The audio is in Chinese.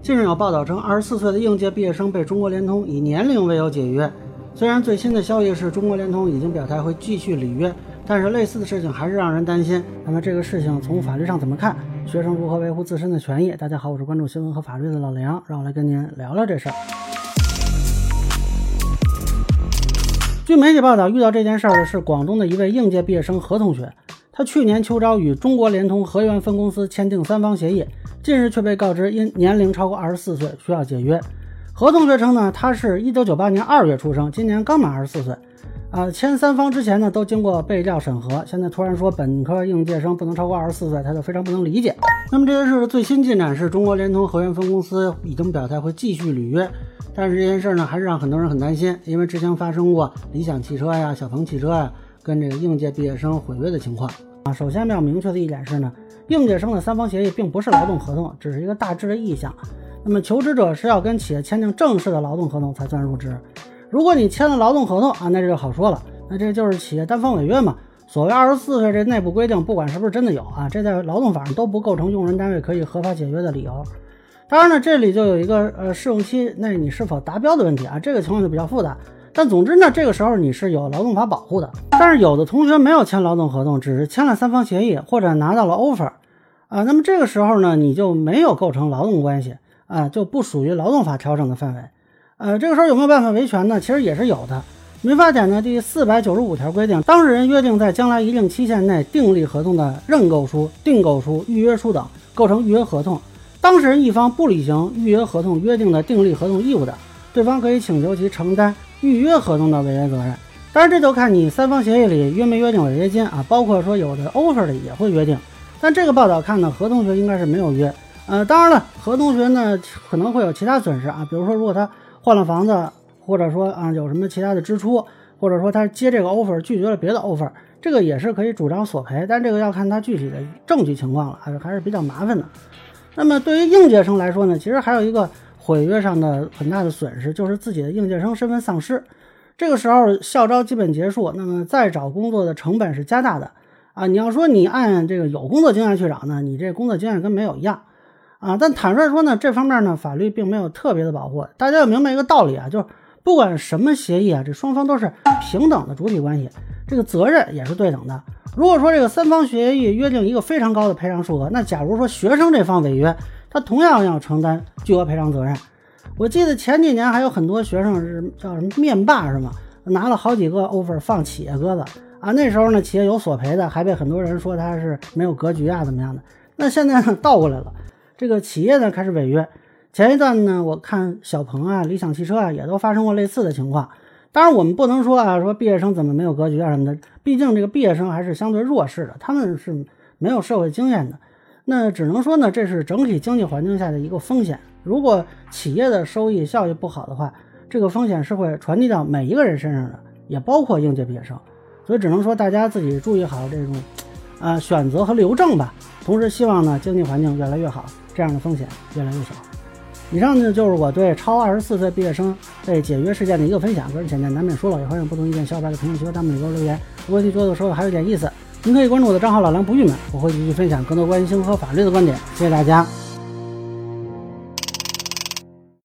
近日有报道称，二十四岁的应届毕业生被中国联通以年龄为由解约。虽然最新的消息是中国联通已经表态会继续履约，但是类似的事情还是让人担心。那么这个事情从法律上怎么看？学生如何维护自身的权益？大家好，我是关注新闻和法律的老梁，让我来跟您聊聊这事儿。据媒体报道，遇到这件事儿的是广东的一位应届毕业生何同学。他去年秋招与中国联通河源分公司签订三方协议，近日却被告知因年龄超过二十四岁需要解约。何同学称呢，他是一九九八年二月出生，今年刚满二十四岁。啊，签三方之前呢都经过备料审核，现在突然说本科应届生不能超过二十四岁，他就非常不能理解。那么这件事的最新进展是中国联通河源分公司已经表态会继续履约，但是这件事呢还是让很多人很担心，因为之前发生过理想汽车呀、小鹏汽车呀跟这个应届毕业生毁约的情况。首先要明确的一点是呢，应届生的三方协议并不是劳动合同，只是一个大致的意向。那么求职者是要跟企业签订正式的劳动合同才算入职。如果你签了劳动合同啊，那这就好说了，那这就是企业单方违约嘛。所谓二十四岁这内部规定，不管是不是真的有啊，这在劳动法上都不构成用人单位可以合法解约的理由。当然呢，这里就有一个呃试用期内你是否达标的问题啊，这个情况就比较复杂。但总之呢，这个时候你是有劳动法保护的。但是有的同学没有签劳动合同，只是签了三方协议或者拿到了 offer 啊，那么这个时候呢，你就没有构成劳动关系啊，就不属于劳动法调整的范围。呃，这个时候有没有办法维权呢？其实也是有的。民法典的第四百九十五条规定，当事人约定在将来一定期限内订立合同的认购书、订购书、预约书等，构成预约合同。当事人一方不履行预约合同约定的订立合同义务的，对方可以请求其承担。预约合同的违约责任，当然这就看你三方协议里约没约定违约金啊，包括说有的 offer 的也会约定，但这个报道看呢，何同学应该是没有约，呃，当然了，何同学呢可能会有其他损失啊，比如说如果他换了房子，或者说啊有什么其他的支出，或者说他接这个 offer 拒绝了别的 offer，这个也是可以主张索赔，但这个要看他具体的证据情况了，还是还是比较麻烦的。那么对于应届生来说呢，其实还有一个。毁约上的很大的损失就是自己的应届生身份丧失，这个时候校招基本结束，那么再找工作的成本是加大的啊！你要说你按这个有工作经验去找呢，你这工作经验跟没有一样啊！但坦率说呢，这方面呢法律并没有特别的保护。大家要明白一个道理啊，就是不管什么协议啊，这双方都是平等的主体关系，这个责任也是对等的。如果说这个三方协议约定一个非常高的赔偿数额，那假如说学生这方违约，他同样要承担巨额赔偿责任。我记得前几年还有很多学生是叫什么面霸是吗？拿了好几个 offer 放企业鸽子啊。那时候呢，企业有索赔的，还被很多人说他是没有格局啊，怎么样的？那现在呢，倒过来了，这个企业呢开始违约。前一段呢，我看小鹏啊、理想汽车啊，也都发生过类似的情况。当然，我们不能说啊，说毕业生怎么没有格局啊什么的。毕竟这个毕业生还是相对弱势的，他们是没有社会经验的。那只能说呢，这是整体经济环境下的一个风险。如果企业的收益效益不好的话，这个风险是会传递到每一个人身上的，也包括应届毕业生。所以只能说大家自己注意好这种，呃，选择和留证吧。同时希望呢，经济环境越来越好，这样的风险越来越小。以上呢就是我对超二十四岁毕业生被解约事件的一个分享。个人浅见难免说了，也欢迎不同意见小伙伴在评论区和弹幕里给我留言。如果你觉得说的还有点意思。您可以关注我的账号老梁不郁闷，我会继续分享更多关于星河法律的观点。谢谢大家。